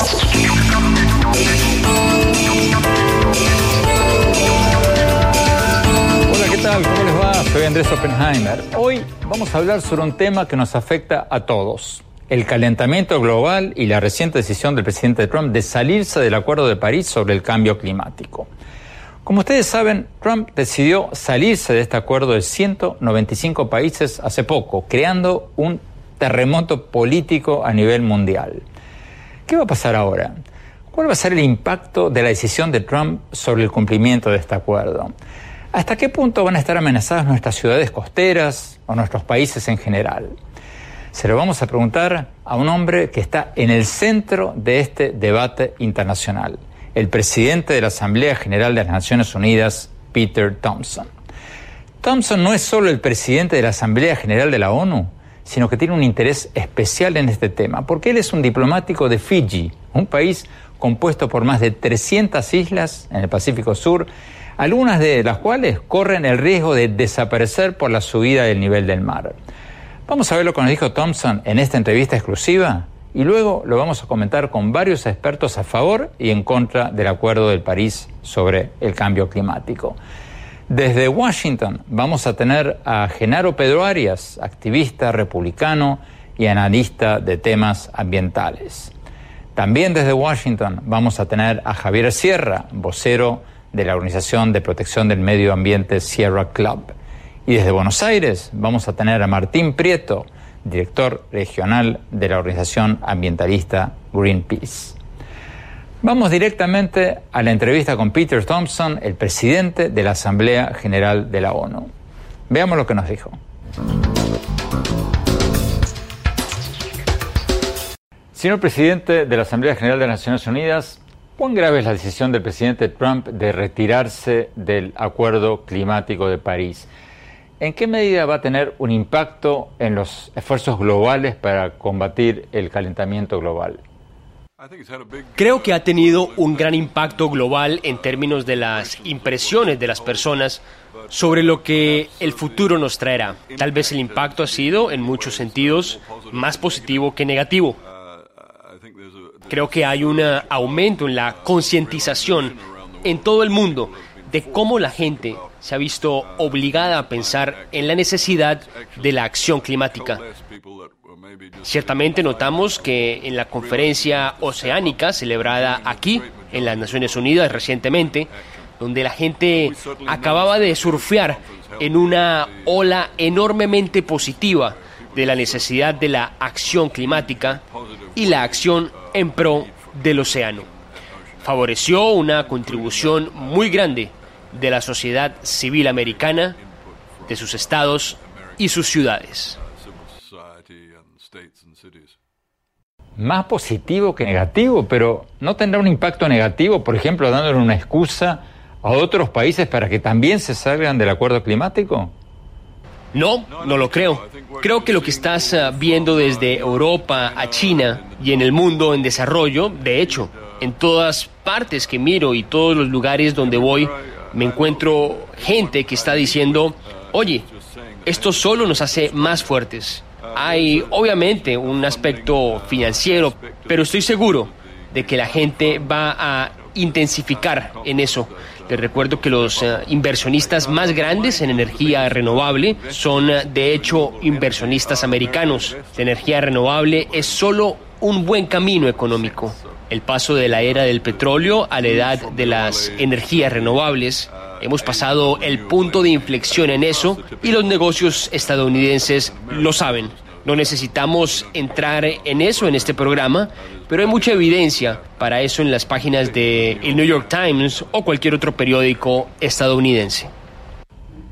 Hola, ¿qué tal? ¿Cómo les va? Soy Andrés Oppenheimer. Hoy vamos a hablar sobre un tema que nos afecta a todos. El calentamiento global y la reciente decisión del presidente Trump de salirse del Acuerdo de París sobre el cambio climático. Como ustedes saben, Trump decidió salirse de este acuerdo de 195 países hace poco, creando un terremoto político a nivel mundial. ¿Qué va a pasar ahora? ¿Cuál va a ser el impacto de la decisión de Trump sobre el cumplimiento de este acuerdo? ¿Hasta qué punto van a estar amenazadas nuestras ciudades costeras o nuestros países en general? Se lo vamos a preguntar a un hombre que está en el centro de este debate internacional, el presidente de la Asamblea General de las Naciones Unidas, Peter Thompson. Thompson no es solo el presidente de la Asamblea General de la ONU, sino que tiene un interés especial en este tema, porque él es un diplomático de Fiji, un país compuesto por más de 300 islas en el Pacífico Sur, algunas de las cuales corren el riesgo de desaparecer por la subida del nivel del mar. Vamos a ver lo que nos dijo Thompson en esta entrevista exclusiva y luego lo vamos a comentar con varios expertos a favor y en contra del Acuerdo de París sobre el cambio climático. Desde Washington vamos a tener a Genaro Pedro Arias, activista republicano y analista de temas ambientales. También desde Washington vamos a tener a Javier Sierra, vocero de la Organización de Protección del Medio Ambiente Sierra Club. Y desde Buenos Aires vamos a tener a Martín Prieto, director regional de la organización ambientalista Greenpeace. Vamos directamente a la entrevista con Peter Thompson, el presidente de la Asamblea General de la ONU. Veamos lo que nos dijo. Señor presidente de la Asamblea General de las Naciones Unidas, ¿cuán grave es la decisión del presidente Trump de retirarse del Acuerdo Climático de París? ¿En qué medida va a tener un impacto en los esfuerzos globales para combatir el calentamiento global? Creo que ha tenido un gran impacto global en términos de las impresiones de las personas sobre lo que el futuro nos traerá. Tal vez el impacto ha sido, en muchos sentidos, más positivo que negativo. Creo que hay un aumento en la concientización en todo el mundo de cómo la gente se ha visto obligada a pensar en la necesidad de la acción climática. Ciertamente notamos que en la conferencia oceánica celebrada aquí, en las Naciones Unidas recientemente, donde la gente acababa de surfear en una ola enormemente positiva de la necesidad de la acción climática y la acción en pro del océano. Favoreció una contribución muy grande de la sociedad civil americana, de sus estados y sus ciudades. Más positivo que negativo, pero ¿no tendrá un impacto negativo, por ejemplo, dándole una excusa a otros países para que también se salgan del acuerdo climático? No, no lo creo. Creo que lo que estás ah, viendo desde Europa a China y en el mundo en desarrollo, de hecho, en todas partes que miro y todos los lugares donde voy, me encuentro gente que está diciendo, oye, esto solo nos hace más fuertes. Hay obviamente un aspecto financiero, pero estoy seguro de que la gente va a intensificar en eso. Les recuerdo que los eh, inversionistas más grandes en energía renovable son, eh, de hecho, inversionistas americanos. La energía renovable es solo un buen camino económico. El paso de la era del petróleo a la edad de las energías renovables. Hemos pasado el punto de inflexión en eso y los negocios estadounidenses lo saben. No necesitamos entrar en eso en este programa, pero hay mucha evidencia para eso en las páginas de el New York Times o cualquier otro periódico estadounidense.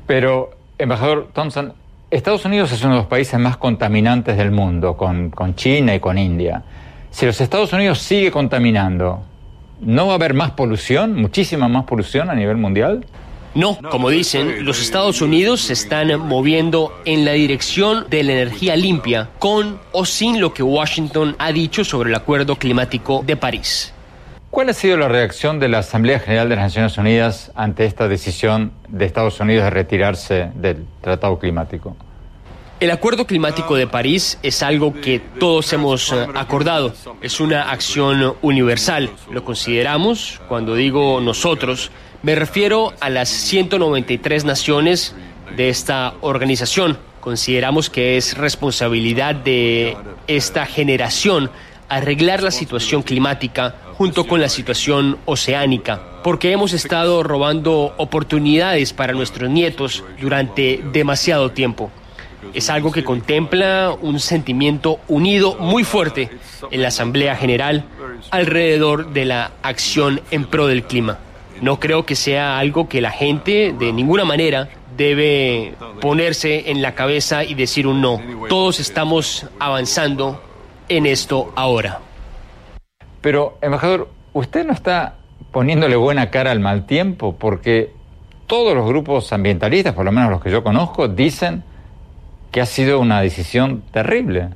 Pero, embajador Thompson, Estados Unidos es uno de los países más contaminantes del mundo, con, China y con India. Si los Estados Unidos sigue contaminando, ¿no va a haber más polución, muchísima más polución a nivel mundial? No, como dicen, los Estados Unidos se están moviendo en la dirección de la energía limpia, con o sin lo que Washington ha dicho sobre el Acuerdo Climático de París. ¿Cuál ha sido la reacción de la Asamblea General de las Naciones Unidas ante esta decisión de Estados Unidos de retirarse del Tratado Climático? El Acuerdo Climático de París es algo que todos hemos eh, acordado. Es una acción universal. Lo consideramos, cuando digo nosotros, me refiero a las 193 naciones de esta organización. Consideramos que es responsabilidad de esta generación arreglar la situación climática junto con la situación oceánica, porque hemos estado robando oportunidades para nuestros nietos durante demasiado tiempo. Es algo que contempla un sentimiento unido muy fuerte en la Asamblea General alrededor de la acción en pro del clima. No creo que sea algo que la gente de ninguna manera debe ponerse en la cabeza y decir un no. Todos estamos avanzando en esto ahora. Pero, embajador, usted no está poniéndole buena cara al mal tiempo porque todos los grupos ambientalistas, por lo menos los que yo conozco, dicen que ha sido una decisión terrible.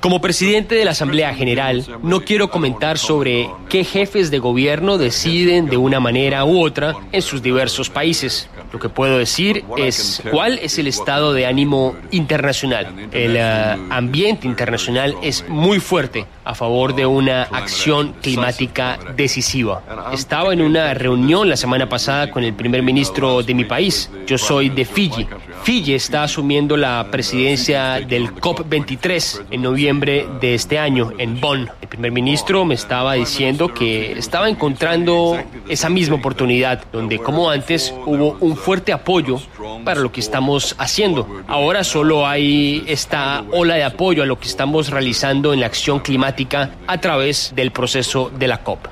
Como presidente de la Asamblea General, no quiero comentar sobre qué jefes de gobierno deciden de una manera u otra en sus diversos países. Lo que puedo decir es cuál es el estado de ánimo internacional. El eh, ambiente internacional es muy fuerte a favor de una acción climática decisiva. Estaba en una reunión la semana pasada con el primer ministro de mi país. Yo soy de Fiji. Fiji está asumiendo la presidencia del COP23 en noviembre de este año en Bonn. El primer ministro me estaba diciendo que estaba encontrando esa misma oportunidad donde como antes hubo un fuerte apoyo para lo que estamos haciendo. Ahora solo hay esta ola de apoyo a lo que estamos realizando en la acción climática a través del proceso de la COP.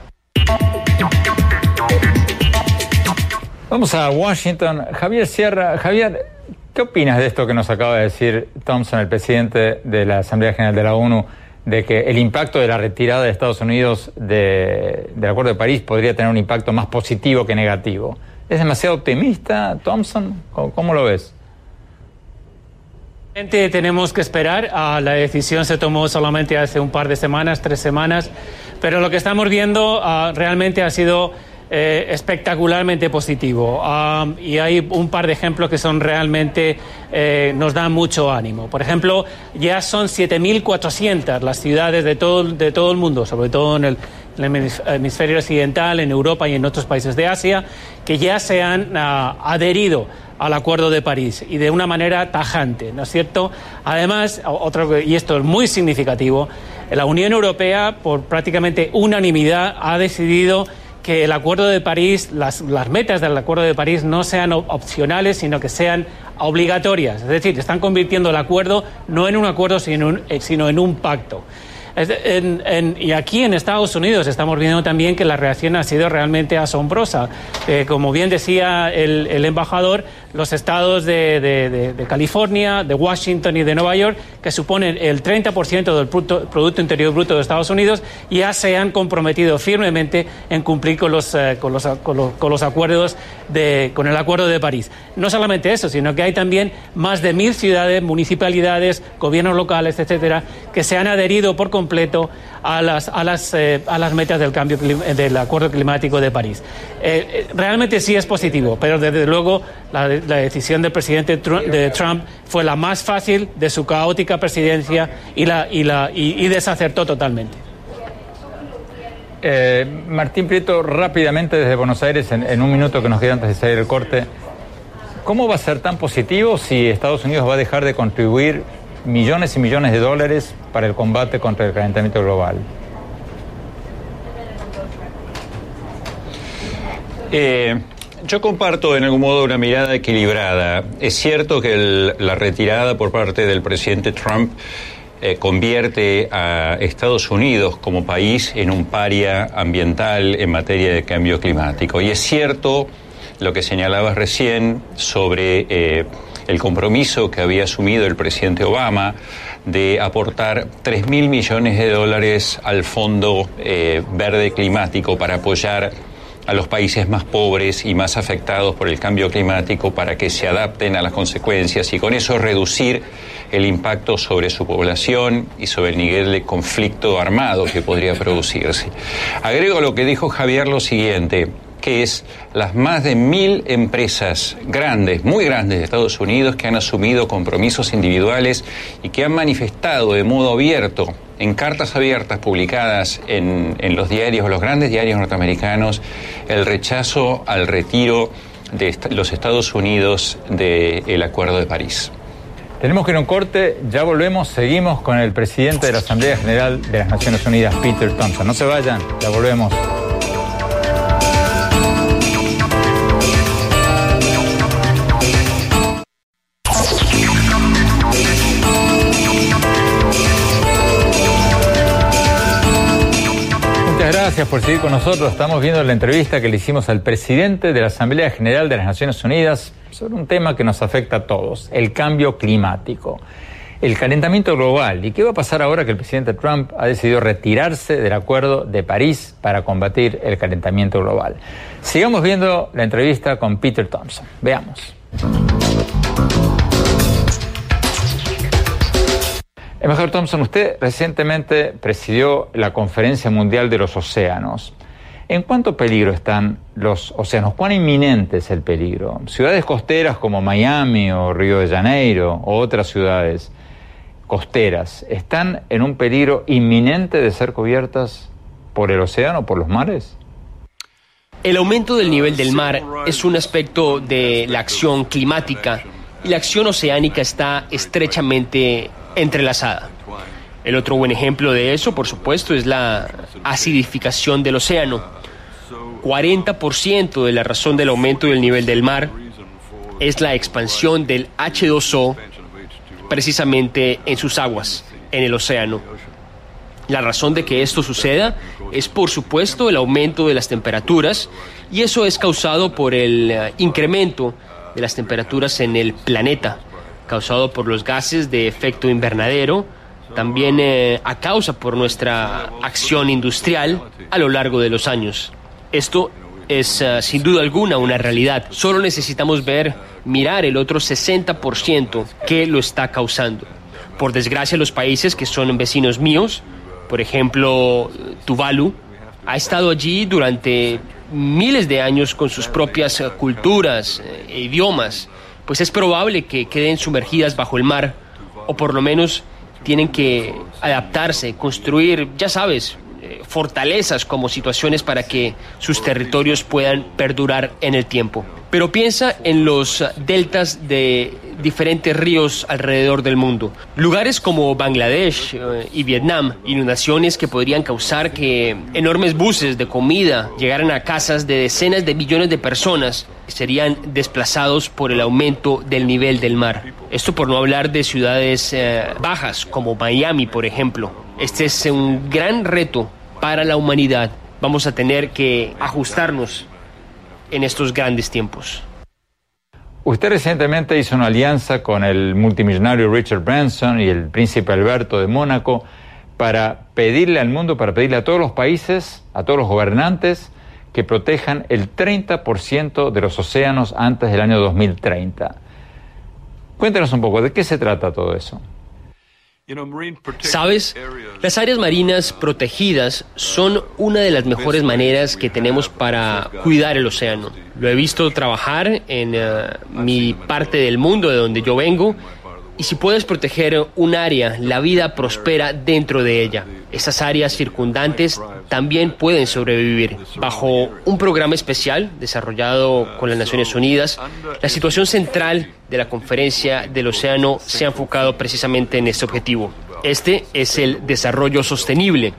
Vamos a Washington. Javier Sierra. Javier, ¿qué opinas de esto que nos acaba de decir Thompson, el presidente de la Asamblea General de la ONU, de que el impacto de la retirada de Estados Unidos del Acuerdo de París podría tener un impacto más positivo que negativo? ¿Es demasiado optimista, Thompson? ¿Cómo, lo ves? Tenemos que esperar. Ah, la decisión se tomó solamente hace un par de semanas, tres semanas, pero lo que estamos viendo ah, realmente ha sido eh, espectacularmente positivo. Ah, y hay un par de ejemplos que son realmente eh, nos dan mucho ánimo. Por ejemplo, ya son 7.400 las ciudades de todo, de todo el mundo, sobre todo en el, hemisferio occidental, en Europa y en otros países de Asia, que ya se han ah, adherido al Acuerdo de París y de una manera tajante, ¿no es cierto? Además, otro, y esto es muy significativo, la Unión Europea, por prácticamente unanimidad, ha decidido que el Acuerdo de París, las, las, metas del Acuerdo de París no sean opcionales, sino que sean obligatorias. Es decir, están convirtiendo el acuerdo no en un acuerdo, sino, eh, sino en un pacto y aquí en Estados Unidos estamos viendo también que la reacción ha sido realmente asombrosa. Eh, como bien decía el, embajador, los estados de, California, de Washington y de Nueva York, que suponen el 30% del Producto Interior Bruto de Estados Unidos, ya se han comprometido firmemente en cumplir con los, eh, con los, con los, acuerdos de, con el Acuerdo de París. No solamente eso, sino que hay también más de mil ciudades, municipalidades, gobiernos locales, etcétera, que se han adherido por completo completo a las, a las, eh, a las metas del cambio del Acuerdo Climático de París. Eh, eh, realmente sí es positivo, pero desde luego la, decisión del presidente de Trump fue la más fácil de su caótica presidencia y, la, y, la, y, desacertó totalmente. Martín Prieto, rápidamente desde Buenos Aires, en, en un minuto que nos queda antes de salir el corte, ¿cómo va a ser tan positivo si Estados Unidos va a dejar de contribuir millones y millones de dólares para el combate contra el calentamiento global? Eh, yo comparto en algún modo una mirada equilibrada. Es cierto que la retirada por parte del presidente Trump eh, convierte a Estados Unidos como país en un paria ambiental en materia de cambio climático. Y es cierto lo que señalabas recién sobre eh, el compromiso que había asumido el presidente Obama de aportar 3 mil millones de dólares al Fondo Verde Climático para apoyar a los países más pobres y más afectados por el cambio climático para que se adapten a las consecuencias y con eso reducir el impacto sobre su población y sobre el nivel de conflicto armado que podría producirse. Agrego lo que dijo Javier lo siguiente que es las más de mil empresas grandes, muy grandes de Estados Unidos que han asumido compromisos individuales y que han manifestado de modo abierto en cartas abiertas publicadas en, los diarios, los grandes diarios norteamericanos, el rechazo al retiro de los Estados Unidos del Acuerdo de París. Tenemos que ir a un corte, ya volvemos, seguimos con el presidente de la Asamblea General de las Naciones Unidas, Peter Thompson. No se vayan, ya volvemos. Gracias por seguir con nosotros. Estamos viendo la entrevista que le hicimos al presidente de la Asamblea General de las Naciones Unidas sobre un tema que nos afecta a todos, el cambio climático, el calentamiento global. ¿Y qué va a pasar ahora que el presidente Trump ha decidido retirarse del Acuerdo de París para combatir el calentamiento global? Sigamos viendo la entrevista con Peter Thompson. Veamos. Embajador Thompson, usted recientemente presidió la Conferencia Mundial de los Océanos. ¿En cuánto peligro están los océanos? ¿Cuán inminente es el peligro? Ciudades costeras como Miami o Río de Janeiro o otras ciudades costeras, ¿están en un peligro inminente de ser cubiertas por el océano, por los mares? El aumento del nivel del mar es un aspecto de la acción climática y la acción oceánica está estrechamente entrelazada. El otro buen ejemplo de eso, por supuesto, es la acidificación del océano. 40% de la razón del aumento del nivel del mar es la expansión del H2O precisamente en sus aguas, en el océano. La razón de que esto suceda es, por supuesto, el aumento de las temperaturas y eso es causado por el eh, incremento de las temperaturas en el planeta causado por los gases de efecto invernadero, también eh, a causa por nuestra acción industrial a lo largo de los años. Esto es eh, sin duda alguna una realidad. Solo necesitamos ver, mirar el otro 60% que lo está causando. Por desgracia, los países que son vecinos míos, por ejemplo, Tuvalu, ha estado allí durante miles de años con sus propias eh, culturas e idiomas pues es probable que queden sumergidas bajo el mar o por lo menos tienen que adaptarse, construir, ya sabes, eh, fortalezas como situaciones para que sus territorios puedan perdurar en el tiempo. Pero piensa en los deltas de diferentes ríos alrededor del mundo. Lugares como Bangladesh eh, y Vietnam, inundaciones que podrían causar que enormes buses de comida llegaran a casas de decenas de millones de personas serían desplazados por el aumento del nivel del mar. Esto por no hablar de ciudades eh, bajas como Miami, por ejemplo. Este es un gran reto para la humanidad. Vamos a tener que ajustarnos en estos grandes tiempos. Usted recientemente hizo una alianza con el multimillonario Richard Branson y el príncipe Alberto de Mónaco para pedirle al mundo, para pedirle a todos los países, a todos los gobernantes, que protejan el 30% de los océanos antes del año 2030. Cuéntenos un poco, ¿de qué se trata todo eso? Sabes, las áreas marinas protegidas son una de las mejores maneras que tenemos para cuidar el océano. Lo he visto trabajar en eh, mi parte del mundo de donde yo vengo y si puedes proteger un área, la vida prospera dentro de ella. Esas áreas circundantes también pueden sobrevivir. Bajo un programa especial desarrollado con las Naciones Unidas, la situación central de la conferencia del océano se ha enfocado precisamente en este objetivo. Este es el desarrollo sostenible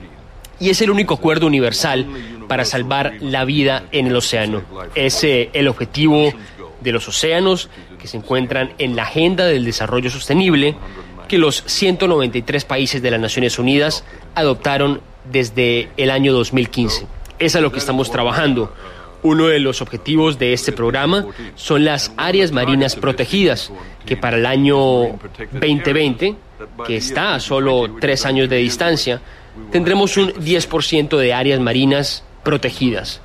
y es el único acuerdo universal para salvar la vida en el océano. Es el objetivo de los océanos que se encuentran en la agenda del desarrollo sostenible que los 193 países de las Naciones Unidas adoptaron desde el año 2015. Es a lo que estamos trabajando. Uno de los objetivos de este programa son las áreas marinas protegidas, que para el año 2020, que está a solo tres años de distancia, tendremos un 10% de áreas marinas protegidas.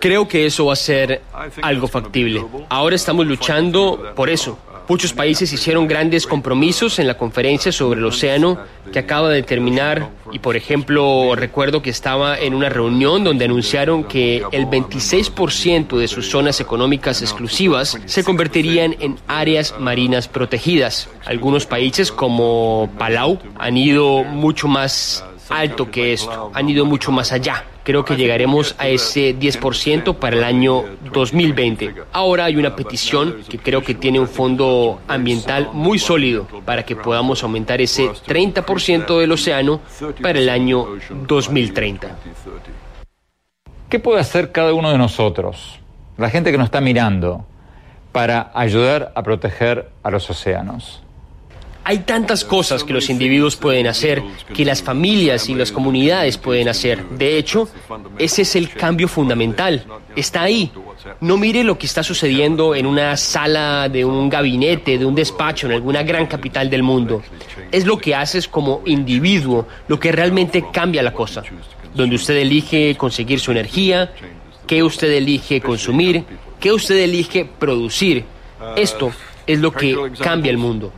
Creo que eso va a ser algo factible. Ahora estamos luchando por eso, Muchos países hicieron grandes compromisos en la conferencia sobre el océano que acaba de terminar y, por ejemplo, recuerdo que estaba en una reunión donde anunciaron que el 26% de sus zonas económicas exclusivas se convertirían en áreas marinas protegidas. Algunos países como Palau han ido mucho más alto que esto, han ido mucho más allá. Creo que llegaremos a ese 10% para el año 2020. Ahora hay una petición que creo que tiene un fondo ambiental muy sólido para que podamos aumentar ese 30% del océano para el año 2030. ¿Qué puede hacer cada uno de nosotros, la gente que nos está mirando, para ayudar a proteger a los océanos? Hay tantas cosas que los individuos pueden hacer, que las familias y las comunidades pueden hacer. De hecho, ese es el cambio fundamental. Está ahí. No mire lo que está sucediendo en una sala de un gabinete, de un despacho, en alguna gran capital del mundo. Es lo que haces como individuo, lo que realmente cambia la cosa. Donde usted elige conseguir su energía, qué usted elige consumir, qué usted elige producir. Esto es lo que cambia el mundo.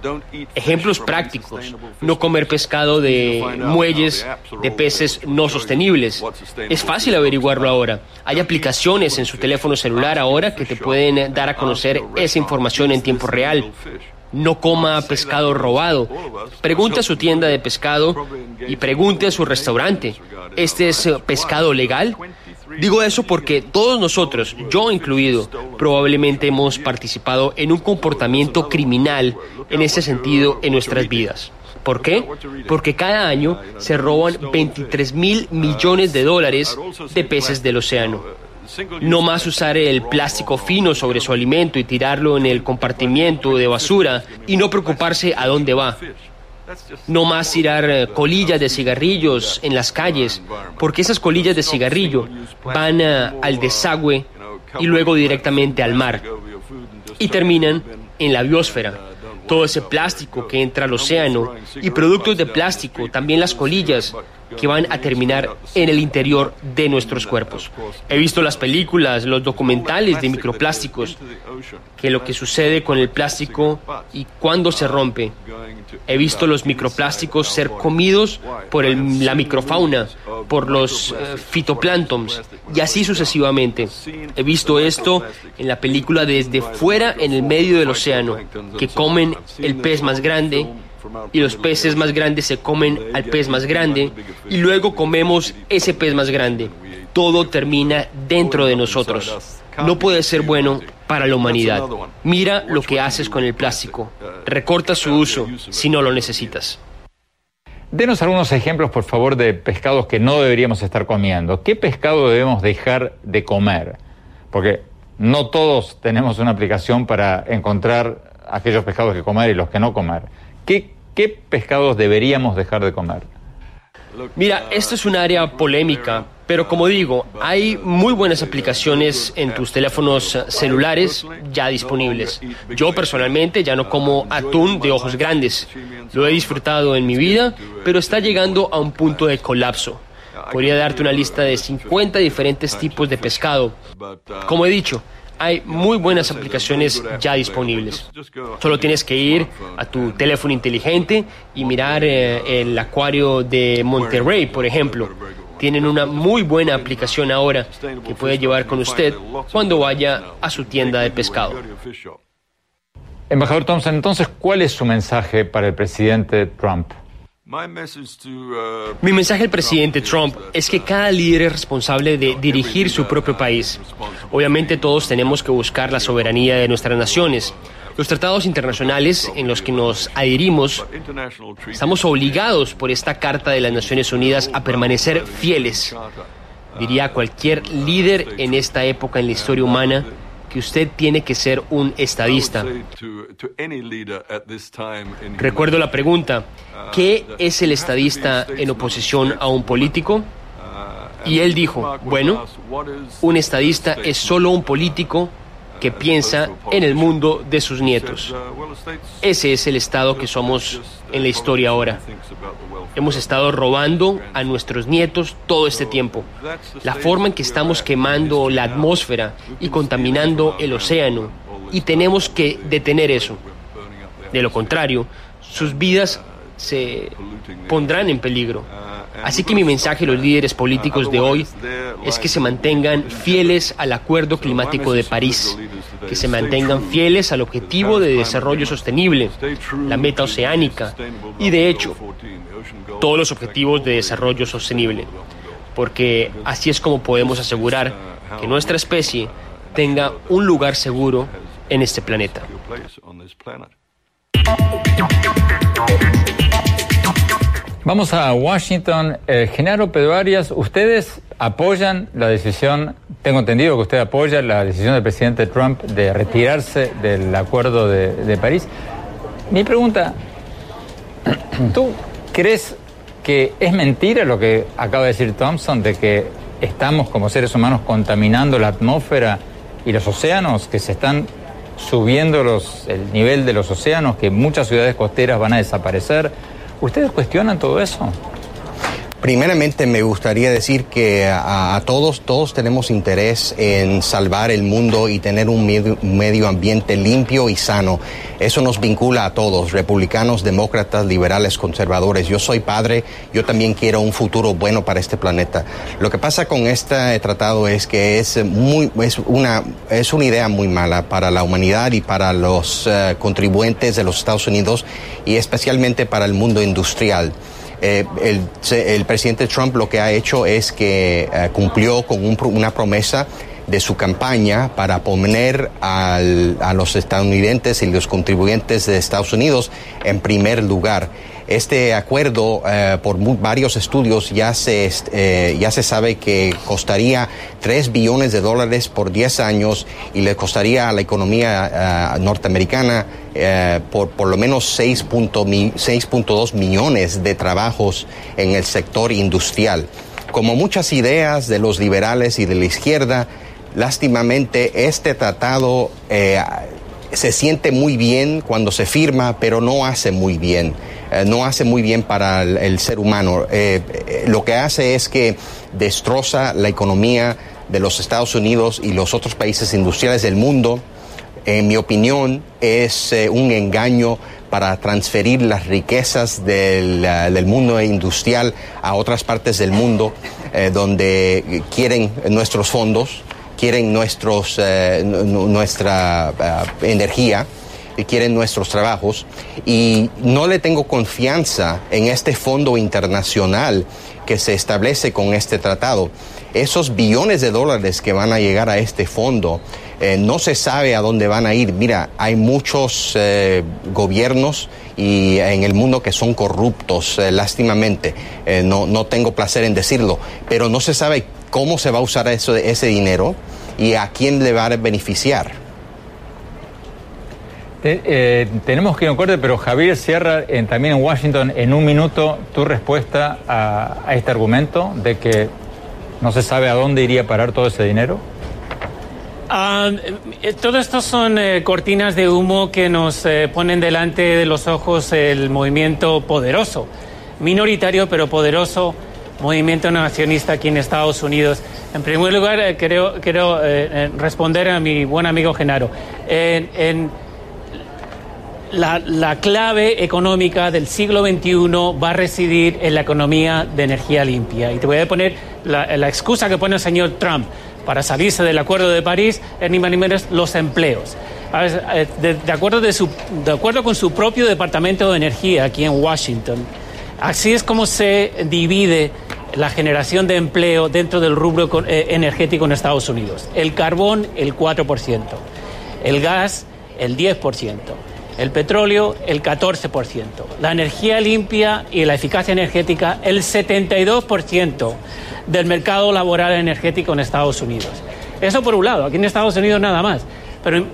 Ejemplos prácticos. No comer pescado de muelles de peces no sostenibles. Es fácil averiguarlo ahora. Hay aplicaciones en su teléfono celular ahora que te pueden dar a conocer esa información en tiempo real. No coma pescado robado. Pregunte a su tienda de pescado y pregunte a su restaurante. ¿Este es pescado legal? Digo eso porque todos nosotros, yo incluido, probablemente hemos participado en un comportamiento criminal en ese sentido en nuestras vidas. ¿Por qué? Porque cada año se roban 23 mil millones de dólares de peces del océano. No más usar el plástico fino sobre su alimento y tirarlo en el compartimiento de basura y no preocuparse a dónde va. No más tirar eh, colillas de cigarrillos en las calles, porque esas colillas de cigarrillo van eh, al desagüe y luego directamente al mar y terminan en la biosfera. Todo ese plástico que entra al océano y productos de plástico, también las colillas, que van a terminar en el interior de nuestros cuerpos. He visto las películas, los documentales de microplásticos, que lo que sucede con el plástico y cuando se rompe. He visto los microplásticos ser comidos por la microfauna, por los uh, fitoplanctons y así sucesivamente. He visto esto en la película desde fuera en el medio del océano, que comen el pez más grande y los peces más grandes se comen al pez más grande y luego comemos ese pez más grande. Todo termina dentro de nosotros. No puede ser bueno para la humanidad. Mira lo que haces con el plástico. Recorta su uso si no lo necesitas. Denos algunos ejemplos, por favor, de pescados que no deberíamos estar comiendo. ¿Qué pescado debemos dejar de comer? Porque no todos tenemos una aplicación para encontrar aquellos pescados que comer y los que no comer. ¿Qué, pescados deberíamos dejar de comer? Mira, esto es un área polémica, pero como digo, hay muy buenas aplicaciones en tus teléfonos celulares ya disponibles. Yo personalmente ya no como atún de ojos grandes. Lo he disfrutado en mi vida, pero está llegando a un punto de colapso. Podría darte una lista de 50 diferentes tipos de pescado. Como he dicho, hay muy buenas aplicaciones ya disponibles. Solo tienes que ir a tu teléfono inteligente y mirar eh, el acuario de Monterrey, por ejemplo. Tienen una muy buena aplicación ahora que puede llevar con usted cuando vaya a su tienda de pescado. Embajador Thompson, entonces, ¿cuál es su mensaje para el presidente Trump? Uh, Mi mensaje al presidente Trump es que cada líder es responsable de dirigir su propio país. Obviamente todos tenemos que buscar la soberanía de nuestras naciones. Los tratados internacionales en los que nos adherimos, estamos obligados por esta Carta de las Naciones Unidas a permanecer fieles. Diría cualquier líder en esta época en la historia humana que usted tiene que ser un estadista. Recuerdo la pregunta, ¿qué es el estadista en oposición a un político? Y él dijo, bueno, un estadista es solo un político que piensa en el mundo de sus nietos. Ese es el Estado que somos en la historia ahora. Hemos estado robando a nuestros nietos todo este tiempo. La forma en que estamos quemando la atmósfera y contaminando el océano. Y tenemos que detener eso. De lo contrario, sus vidas se pondrán en peligro. Así que mi mensaje a los líderes políticos de hoy es que se mantengan fieles al Acuerdo Climático de París, que se mantengan fieles al objetivo de desarrollo sostenible, la meta oceánica y de hecho todos los objetivos de desarrollo sostenible, porque así es como podemos asegurar que nuestra especie tenga un lugar seguro en este planeta. Vamos a Washington. Eh, Genaro Pedro Arias, ustedes apoyan la decisión, tengo entendido que usted apoya la decisión del presidente Trump de retirarse del acuerdo de, de París. Mi pregunta, ¿tú crees que es mentira lo que acaba de decir Thompson de que estamos como seres humanos contaminando la atmósfera y los océanos, que se están subiendo los, el nivel de los océanos, que muchas ciudades costeras van a desaparecer? ¿Ustedes cuestionan todo eso? Primeramente me gustaría decir que a, todos, todos tenemos interés en salvar el mundo y tener un medio, ambiente limpio y sano. Eso nos vincula a todos, republicanos, demócratas, liberales, conservadores. Yo soy padre, yo también quiero un futuro bueno para este planeta. Lo que pasa con este tratado es que es muy, es una, es una idea muy mala para la humanidad y para los uh, contribuyentes de los Estados Unidos y especialmente para el mundo industrial. Eh, el, presidente Trump lo que ha hecho es que eh, cumplió con una promesa de su campaña para poner a los estadounidenses y los contribuyentes de Estados Unidos en primer lugar. Este acuerdo, eh, por varios estudios, ya se, eh, ya se sabe que costaría 3 billones de dólares por 10 años y le costaría a la economía eh, norteamericana por por lo menos 6.2 millones de trabajos en el sector industrial. Como muchas ideas de los liberales y de la izquierda, lástimamente este tratado se siente muy bien cuando se firma, pero no hace muy bien. Eh, no hace muy bien para el, ser humano. Eh, eh, lo que hace es que destroza la economía de los Estados Unidos y los otros países industriales del mundo. En mi opinión, es un engaño para transferir las riquezas del, del, mundo industrial a otras partes del mundo donde quieren nuestros fondos, quieren nuestros, nuestra energía quieren nuestros trabajos y no le tengo confianza en este fondo internacional que se establece con este tratado. Esos billones de dólares que van a llegar a este fondo, eh, no se sabe a dónde van a ir. Mira, hay muchos eh, gobiernos y en el mundo que son corruptos, eh, lástimamente. no, no tengo placer en decirlo, pero no se sabe cómo se va a usar eso, ese dinero y a quién le va a beneficiar. Eh, tenemos que ir a un corte, pero Javier cierra también en Washington en un minuto tu respuesta a, este argumento de que no se sabe a dónde iría a parar todo ese dinero. Ah, eh, todo esto son eh, cortinas de humo que nos ponen delante de los ojos el movimiento poderoso, minoritario pero poderoso, movimiento nacionalista aquí en Estados Unidos. En primer lugar, quiero, quiero responder a mi buen amigo Genaro. en la, clave económica del siglo XXI va a residir en la economía de energía limpia. Y te voy a poner la, excusa que pone el señor Trump para salirse del Acuerdo de París es ni más ni menos los empleos. Eh, de, acuerdo de, su, de acuerdo con su propio Departamento de Energía aquí en Washington, así es como se divide la generación de empleo dentro del rubro eh, energético en Estados Unidos. El carbón, el 4%. El gas, el 10%, el petróleo el 14%, la energía limpia y la eficacia energética el 72% del mercado laboral energético en Estados Unidos. Eso por un lado, aquí en Estados Unidos nada más. Pero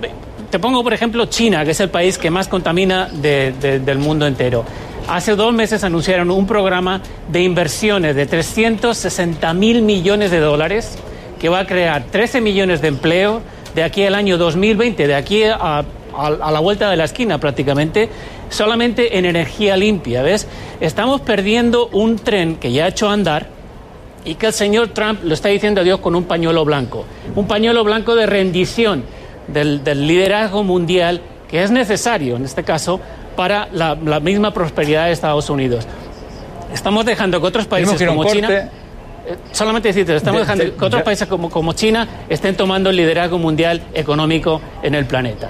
te pongo, por ejemplo, China, que es el país que más contamina del mundo entero. Hace dos meses anunciaron un programa de inversiones de 360 mil millones de dólares que va a crear 13 millones de empleo de aquí al año 2020, de aquí a, a la vuelta de la esquina prácticamente, solamente en energía limpia, ¿ves? Estamos perdiendo un tren que ya ha hecho andar y que el señor Trump lo está diciendo a Dios con un pañuelo blanco, un pañuelo blanco de rendición del, liderazgo mundial que es necesario en este caso para la, misma prosperidad de Estados Unidos. Estamos dejando que otros países como China... Eh, solamente decirte, estamos dejando que otros países como, como China estén tomando el liderazgo mundial económico en el planeta.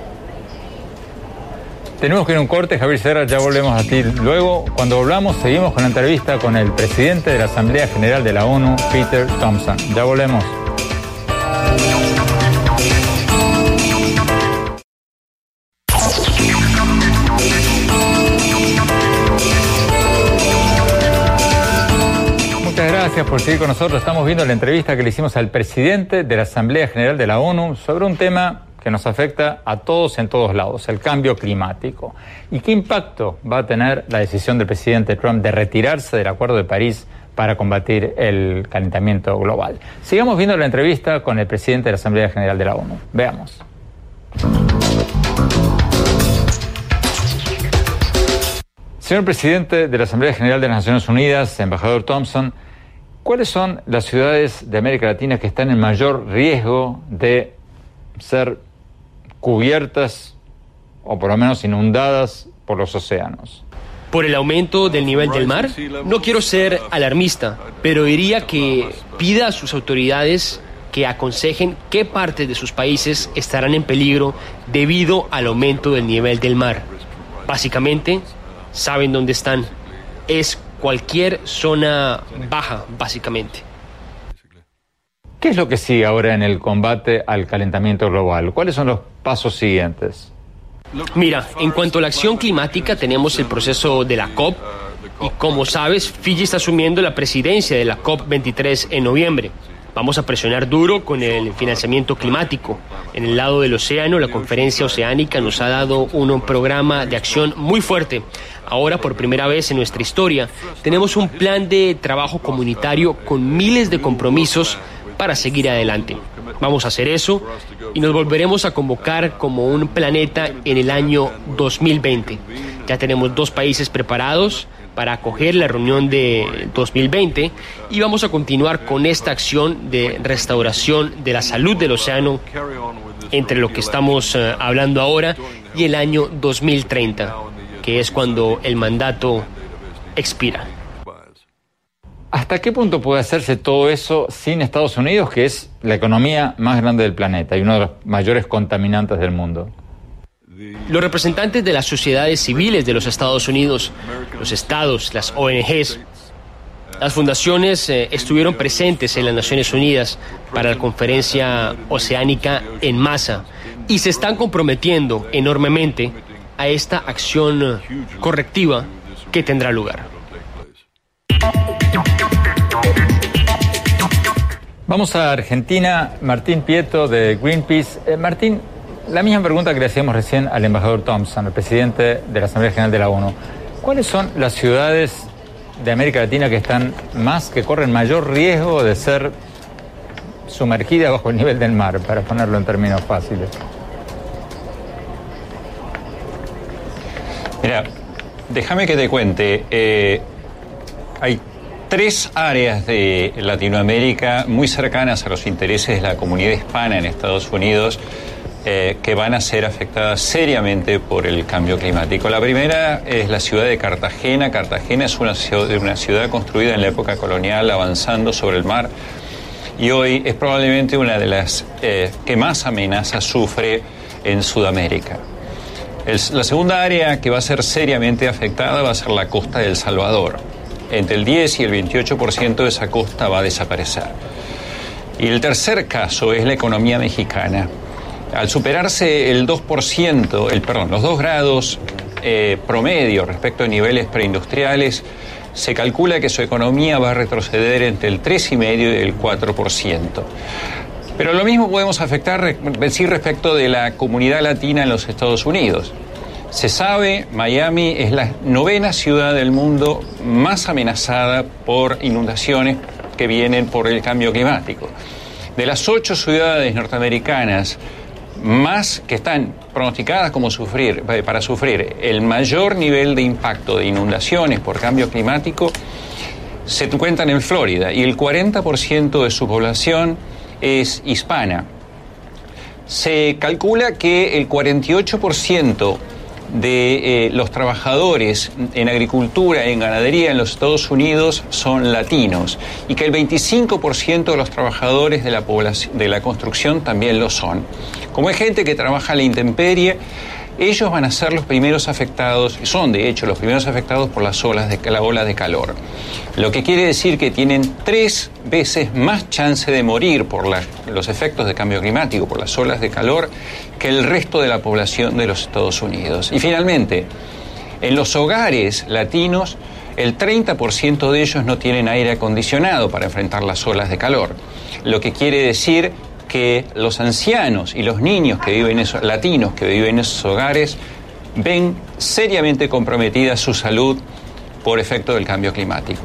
Tenemos que ir a un corte, Javier Serra, ya volvemos a ti. Luego, cuando volvamos, seguimos con la entrevista con el presidente de la Asamblea General de la ONU, Peter Thompson. Ya volvemos. Gracias por seguir con nosotros. Estamos viendo la entrevista que le hicimos al presidente de la Asamblea General de la ONU sobre un tema que nos afecta a todos en todos lados, el cambio climático. ¿Y qué impacto va a tener la decisión del presidente Trump de retirarse del Acuerdo de París para combatir el calentamiento global? Sigamos viendo la entrevista con el presidente de la Asamblea General de la ONU. Veamos. Señor presidente de la Asamblea General de las Naciones Unidas, embajador Thompson, ¿cuáles son las ciudades de América Latina que están en mayor riesgo de ser cubiertas o por lo menos inundadas por los océanos. Por el aumento del nivel del mar, no quiero ser alarmista, pero diría que pida a sus autoridades que aconsejen qué partes de sus países estarán en peligro debido al aumento del nivel del mar. Básicamente, saben dónde están. Es cualquier zona baja, básicamente. ¿Qué es lo que sigue ahora en el combate al calentamiento global? ¿Cuáles son los pasos siguientes? Mira, en cuanto a la acción climática, tenemos el proceso de la COP. Y como sabes, Fiji está asumiendo la presidencia de la COP23 en noviembre. Vamos a presionar duro con el financiamiento climático. En el lado del océano, la conferencia oceánica nos ha dado un programa de acción muy fuerte. Ahora, por primera vez en nuestra historia, tenemos un plan de trabajo comunitario con miles de compromisos para seguir adelante. Vamos a hacer eso y nos volveremos a convocar como un planeta en el año 2020. Ya tenemos dos países preparados para acoger la reunión de 2020 y vamos a continuar con esta acción de restauración de la salud del océano entre lo que estamos eh, hablando ahora y el año 2030, que es cuando el mandato expira. ¿Hasta qué punto puede hacerse todo eso sin Estados Unidos, que es la economía más grande del planeta y uno de los mayores contaminantes del mundo? Los representantes de las sociedades civiles de los Estados Unidos, los estados, las ONGs, las fundaciones eh, estuvieron presentes en las Naciones Unidas para la conferencia oceánica en masa y se están comprometiendo enormemente a esta acción correctiva que tendrá lugar. Vamos a Argentina, Martín Pieto de Greenpeace. Eh, Martín, la misma pregunta que le hacíamos recién al embajador Thompson, el presidente de la Asamblea General de la ONU. ¿Cuáles son las ciudades de América Latina que están más, que corren mayor riesgo de ser sumergidas bajo el nivel del mar, para ponerlo en términos fáciles? Mira, déjame que te cuente. Eh, hay tres áreas de Latinoamérica muy cercanas a los intereses de la comunidad hispana en Estados Unidos eh, que van a ser afectadas seriamente por el cambio climático. La primera es la ciudad de Cartagena. Cartagena es una ciudad, una ciudad construida en la época colonial avanzando sobre el mar y hoy es probablemente una de las eh, que más amenazas sufre en Sudamérica. la segunda área que va a ser seriamente afectada va a ser la costa del Salvador entre el 10 y el 28% de esa costa va a desaparecer. Y el tercer caso es la economía mexicana. Al superarse el 2%, el, perdón, los 2 grados eh, promedio respecto a niveles preindustriales, se calcula que su economía va a retroceder entre el 3,5 y el 4%. Pero lo mismo podemos afectar, decir respecto de la comunidad latina en los Estados Unidos. Se sabe, Miami es la novena ciudad del mundo más amenazada por inundaciones que vienen por el cambio climático. De las ocho ciudades norteamericanas más que están pronosticadas como sufrir, eh, para sufrir el mayor nivel de impacto de inundaciones por cambio climático, se encuentran en Florida y el 40% de su población es hispana. Se calcula que el 48% de eh, los trabajadores en agricultura en ganadería en los Estados Unidos son latinos y que el 25% de los trabajadores de la, población, de la construcción también lo son. Como hay gente que trabaja a la intemperie, ellos van a ser los primeros afectados, son de hecho los primeros afectados por las olas de la ola de calor. Lo que quiere decir que tienen tres veces más chance de morir por los efectos de cambio climático, por las olas de calor, que el resto de la población de los Estados Unidos. Y finalmente, en los hogares latinos, el 30% de ellos no tienen aire acondicionado para enfrentar las olas de calor, lo que quiere decir que los ancianos y los niños que viven esos, latinos que viven en esos hogares ven seriamente comprometida su salud por efecto del cambio climático.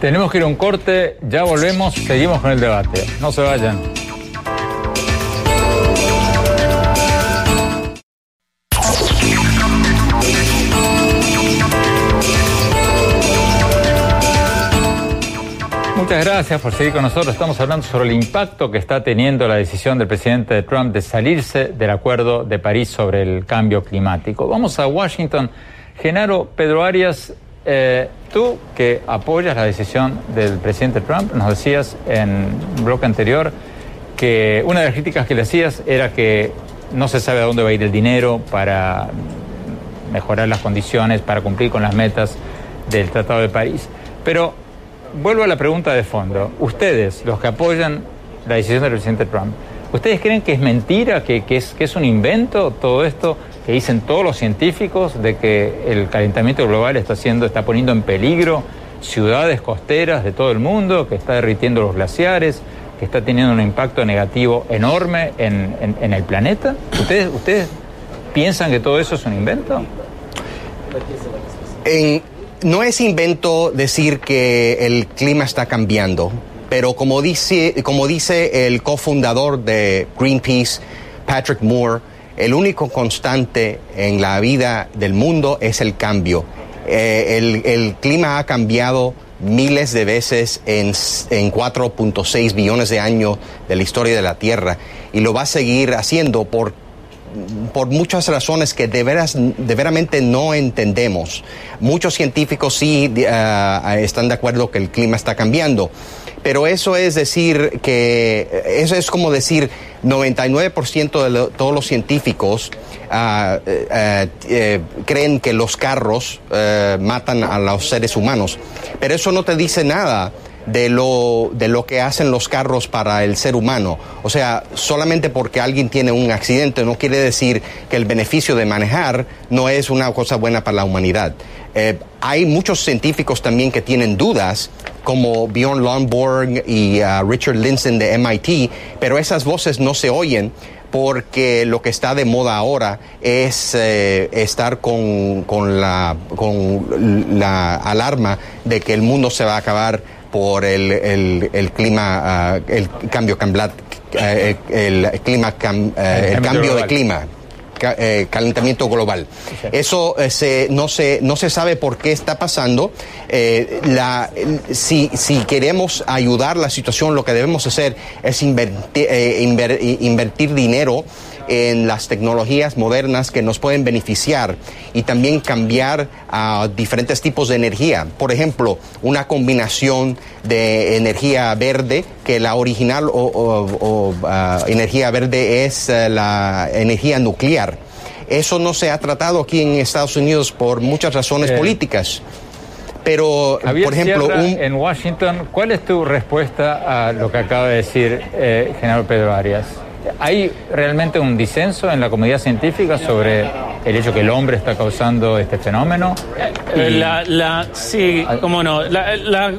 Tenemos que ir a un corte, ya volvemos, seguimos con el debate. No se vayan. Muchas gracias por seguir con nosotros. Estamos hablando sobre el impacto que está teniendo la decisión del presidente Trump de salirse del Acuerdo de París sobre el cambio climático. Vamos a Washington. Genaro Pedro Arias, eh, tú que apoyas la decisión del presidente Trump, nos decías en un bloque anterior que una de las críticas que le hacías era que no se sabe a dónde va a ir el dinero para mejorar las condiciones, para cumplir con las metas del Tratado de París. Pero vuelvo a la pregunta de fondo. Ustedes, los que apoyan la decisión del presidente Trump, ¿ustedes creen que es mentira, que, es, que es un invento todo esto que dicen todos los científicos de que el calentamiento global está, haciendo, está poniendo en peligro ciudades costeras de todo el mundo, que está derritiendo los glaciares, que está teniendo un impacto negativo enorme en, en el planeta? ¿Ustedes, ¿Ustedes piensan que todo eso es un invento? En, no es invento decir que el clima está cambiando, pero como dice, como dice el cofundador de Greenpeace, Patrick Moore, el único constante en la vida del mundo es el cambio. Eh, el, clima ha cambiado miles de veces en, en 4.6 billones de años de la historia de la Tierra y lo va a seguir haciendo por por muchas razones que de, veras, de veramente no entendemos. Muchos científicos sí uh, están de acuerdo que el clima está cambiando, pero eso es decir que, eso es como decir 99% de todos los científicos uh, uh, creen que los carros matan a los seres humanos, pero eso no te dice nada de lo, de lo que hacen los carros para el ser humano. O sea, solamente porque alguien tiene un accidente no quiere decir que el beneficio de manejar no es una cosa buena para la humanidad. Eh, hay muchos científicos también que tienen dudas, como Bjorn Lomborg y uh, Richard Lindzen de MIT, pero esas voces no se oyen porque lo que está de moda ahora es eh, estar con, con, la, con la alarma de que el mundo se va a acabar por el, el, clima, uh, el cambio uh, el clima, uh, el, cambio de clima. Eh, calentamiento global. Eso eh, se, no, se, no se sabe por qué está pasando. Eh, la, si, si queremos ayudar la situación, lo que debemos hacer es invertir, invertir dinero en las tecnologías modernas que nos pueden beneficiar y también cambiar a diferentes tipos de energía. Por ejemplo, una combinación de energía verde, que la original o, ah, energía verde es eh, la energía nuclear. Eso no se ha tratado aquí en Estados Unidos por muchas razones políticas. Pero, por ejemplo, en Washington, ¿cuál es tu respuesta a lo que acaba de decir eh, General Pedro Arias? ¿Hay realmente un disenso en la comunidad científica sobre el hecho que el hombre está causando este fenómeno? Eh, la, sí, cómo no. La,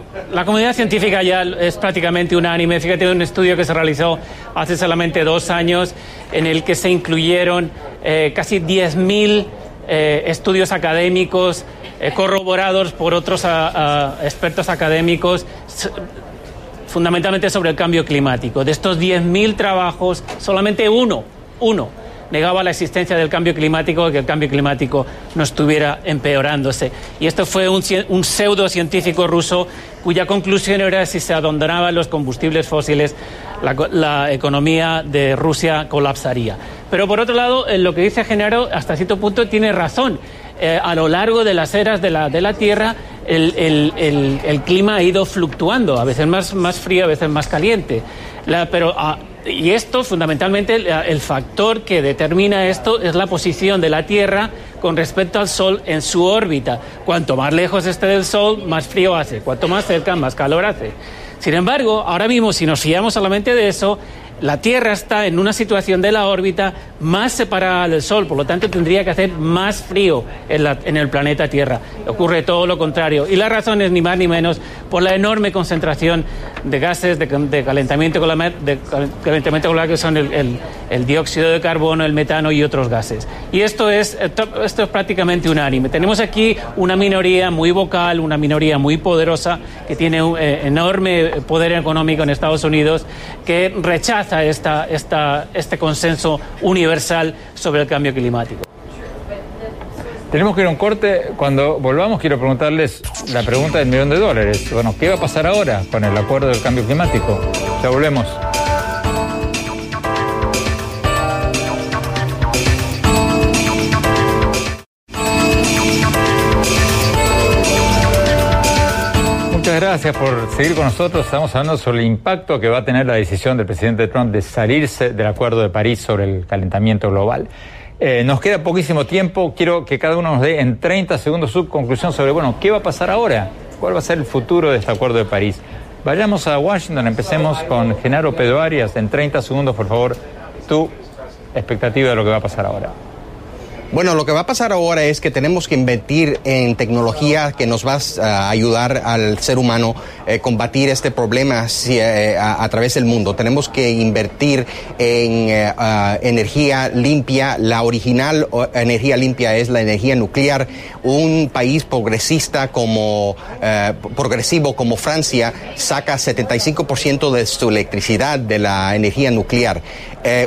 comunidad científica ya es prácticamente unánime. Fíjate, un estudio que se realizó hace solamente dos años en el que se incluyeron eh, casi 10.000 eh, estudios académicos corroborados por otros expertos académicos fundamentalmente sobre el cambio climático. De estos 10.000 trabajos, solamente uno, uno, negaba la existencia del cambio climático, que el cambio climático no estuviera empeorándose. Y esto fue un, un pseudocientífico ruso cuya conclusión era si se abandonaban los combustibles fósiles, la, economía de Rusia colapsaría. Pero por otro lado, lo que dice Genaro hasta cierto punto tiene razón. Eh, a lo largo de las eras de la, de la Tierra, el, el, el, clima ha ido fluctuando, a veces más, más frío, a veces más caliente. pero, ah, y esto, fundamentalmente, el factor que determina esto es la posición de la Tierra con respecto al Sol en su órbita. Cuanto más lejos esté del Sol, más frío hace. Cuanto más cerca, más calor hace. Sin embargo, ahora mismo, si nos fiamos solamente de eso, la Tierra está en una situación de la órbita más separada del Sol, por lo tanto tendría que hacer más frío en, el planeta Tierra. Ocurre todo lo contrario. Y la razón es ni más ni menos por la enorme concentración de gases de, calentamiento, de calentamiento global que son el, dióxido de carbono, el metano y otros gases. Y esto es, esto es prácticamente unánime. Tenemos aquí una minoría muy vocal, una minoría muy poderosa que tiene un eh, enorme poder económico en Estados Unidos que rechaza esta, esta, este consenso universal sobre el cambio climático. Tenemos que ir a un corte. Cuando volvamos, quiero preguntarles la pregunta del millón de dólares. Bueno, ¿qué va a pasar ahora con el acuerdo del cambio climático? Ya volvemos. Gracias por seguir con nosotros. Estamos hablando sobre el impacto que va a tener la decisión del presidente Trump de salirse del Acuerdo de París sobre el calentamiento global. Eh, nos queda poquísimo tiempo. Quiero que cada uno nos dé en 30 segundos su conclusión sobre, bueno, ¿qué va a pasar ahora? ¿Cuál va a ser el futuro de este Acuerdo de París? Vayamos a Washington. Empecemos con Genaro Pedro Arias. En 30 segundos, por favor, tu expectativa de lo que va a pasar ahora. Bueno, lo que va a pasar ahora es que tenemos que invertir en tecnología que nos va a ayudar al ser humano a eh, combatir este problema eh, a, través del mundo. Tenemos que invertir en eh, energía limpia. La original energía limpia es la energía nuclear. Un país progresista como progresivo como Francia saca 75% de su electricidad de la energía nuclear.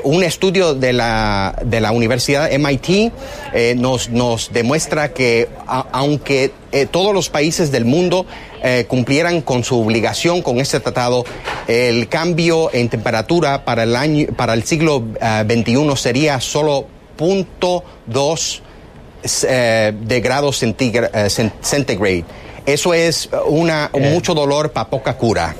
un estudio de la, de la Universidad MIT eh, nos, nos demuestra que aunque eh, todos los países del mundo eh, cumplieran con su obligación con este tratado, el cambio en temperatura para el año, para el siglo XXI sería solo 0.2 de grados centígrados. Eso es una, mucho dolor para poca cura.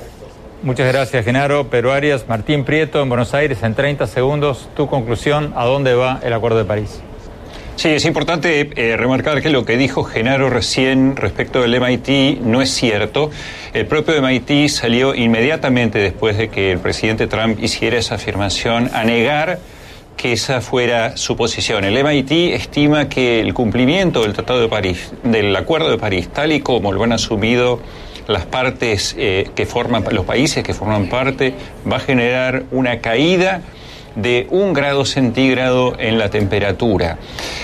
Muchas gracias, Genaro. Pero Arias, Martín Prieto, en Buenos Aires, en 30 segundos, tu conclusión, ¿a dónde va el Acuerdo de París? Sí, es importante eh, remarcar que lo que dijo Genaro recién respecto del MIT no es cierto. El propio MIT salió inmediatamente después de que el presidente Trump hiciera esa afirmación a negar que esa fuera su posición. El MIT estima que el cumplimiento del Tratado de París, del Acuerdo de París, tal y como lo han asumido las partes eh, que forman, los países que forman parte, va a generar una caída de un grado centígrado en la temperatura.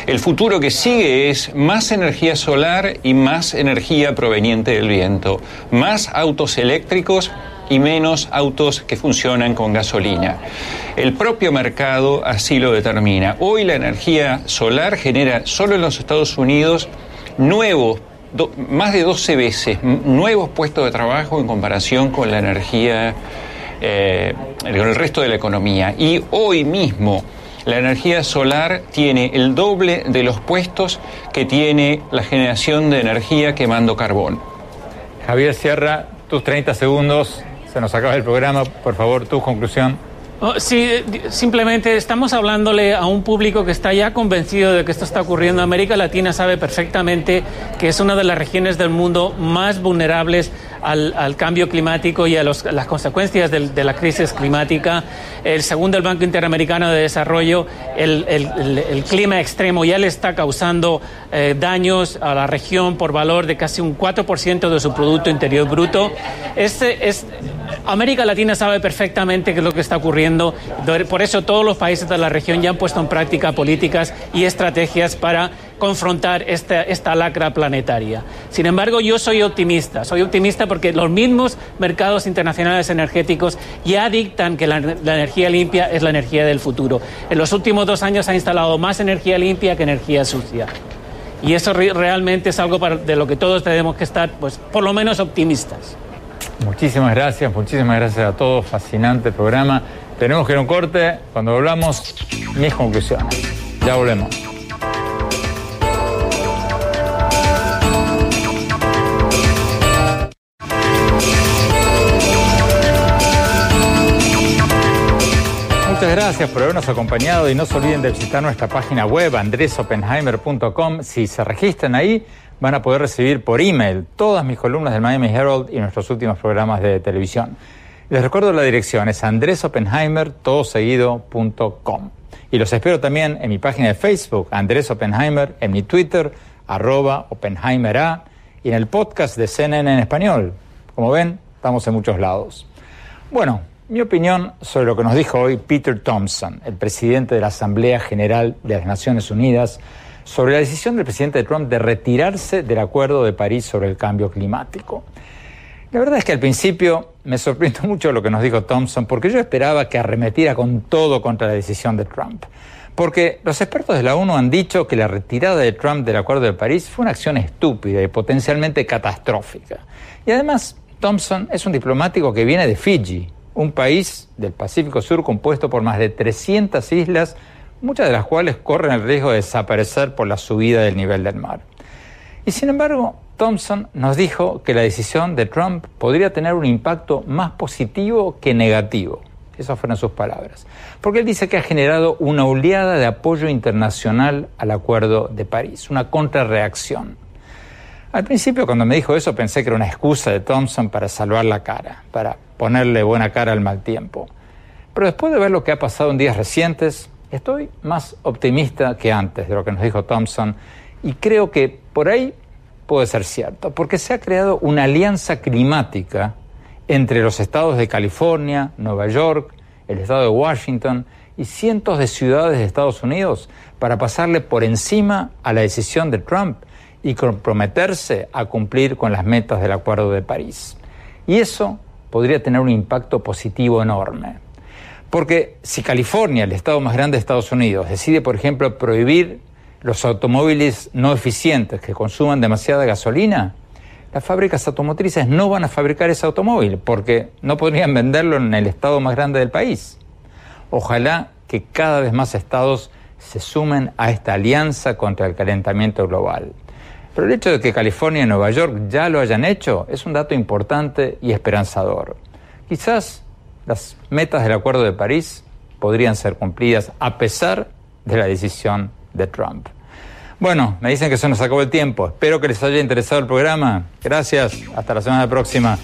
El futuro que sigue es más energía solar y más energía proveniente del viento, más autos eléctricos y menos autos que funcionan con gasolina. El propio mercado así lo determina. Hoy la energía solar genera solo en los Estados Unidos nuevos más de 12 veces nuevos puestos de trabajo en comparación con la energía eh, con el resto de la economía. Y hoy mismo la energía solar tiene el doble de los puestos que tiene la generación de energía quemando carbón. Javier Sierra, tus 30 segundos, se nos acaba el programa, por favor, tu conclusión. Oh, sí, simplemente estamos hablándole a un público que está ya convencido de que esto está ocurriendo. América Latina sabe perfectamente que es una de las regiones del mundo más vulnerables al, cambio climático y a las consecuencias de, la crisis climática. El segundo, el Banco Interamericano de Desarrollo, el, clima extremo ya le está causando eh, daños a la región por valor de casi un 4% de su Producto Interior Bruto. Este es, América Latina sabe perfectamente qué es lo que está ocurriendo. Por eso todos los países de la región ya han puesto en práctica políticas y estrategias para confrontar esta, esta lacra planetaria. Sin embargo, yo soy optimista. Soy optimista porque los mismos mercados internacionales energéticos ya dictan que la, energía limpia es la energía del futuro. En los últimos dos años ha instalado más energía limpia que energía sucia. Y eso realmente es algo de lo que todos tenemos que estar, pues, por lo menos optimistas. Muchísimas gracias, muchísimas gracias a todos. Fascinante programa. Tenemos que ir a un corte. Cuando hablamos, mis conclusiones. Ya volvemos. Muchas gracias por habernos acompañado y no se olviden de visitar nuestra página web andresopenheimer.com. Si se registran ahí, van a poder recibir por email todas mis columnas del Miami Herald y nuestros últimos programas de televisión. Les recuerdo la dirección, es andresopenheimer.com. Y los espero también en mi página de Facebook, Andrés Oppenheimer, en mi Twitter, arroba OppenheimerA, y en el podcast de CNN en español. Como ven, estamos en muchos lados. Bueno, mi opinión sobre lo que nos dijo hoy Peter Thompson, el presidente de la Asamblea General de las Naciones Unidas, sobre la decisión del presidente Trump de retirarse del Acuerdo de París sobre el cambio climático. La verdad es que al principio me sorprendió mucho lo que nos dijo Thompson, porque yo esperaba que arremetiera con todo contra la decisión de Trump. Porque los expertos de la ONU han dicho que la retirada de Trump del Acuerdo de París fue una acción estúpida y potencialmente catastrófica. Y además, Thompson es un diplomático que viene de Fiji, un país del Pacífico Sur compuesto por más de 300 islas, muchas de las cuales corren el riesgo de desaparecer por la subida del nivel del mar. Y sin embargo, Thompson nos dijo que la decisión de Trump podría tener un impacto más positivo que negativo. Esas fueron sus palabras. Porque él dice que ha generado una oleada de apoyo internacional al Acuerdo de París, una contrarreacción. Al principio cuando me dijo eso pensé que era una excusa de Thompson para salvar la cara, para ponerle buena cara al mal tiempo. Pero después de ver lo que ha pasado en días recientes, estoy más optimista que antes de lo que nos dijo Thompson y creo que por ahí puede ser cierto, porque se ha creado una alianza climática entre los estados de California, Nueva York, el estado de Washington y cientos de ciudades de Estados Unidos para pasarle por encima a la decisión de Trump y comprometerse a cumplir con las metas del Acuerdo de París. Y eso podría tener un impacto positivo enorme. Porque si California, el estado más grande de Estados Unidos, decide, por ejemplo, prohibir los automóviles no eficientes que consuman demasiada gasolina, las fábricas automotrices no van a fabricar ese automóvil porque no podrían venderlo en el estado más grande del país. Ojalá que cada vez más estados se sumen a esta alianza contra el calentamiento global. Pero el hecho de que California y Nueva York ya lo hayan hecho es un dato importante y esperanzador. Quizás las metas del Acuerdo de París podrían ser cumplidas a pesar de la decisión de Trump. Bueno, me dicen que se nos acabó el tiempo. Espero que les haya interesado el programa. Gracias. Hasta la semana próxima.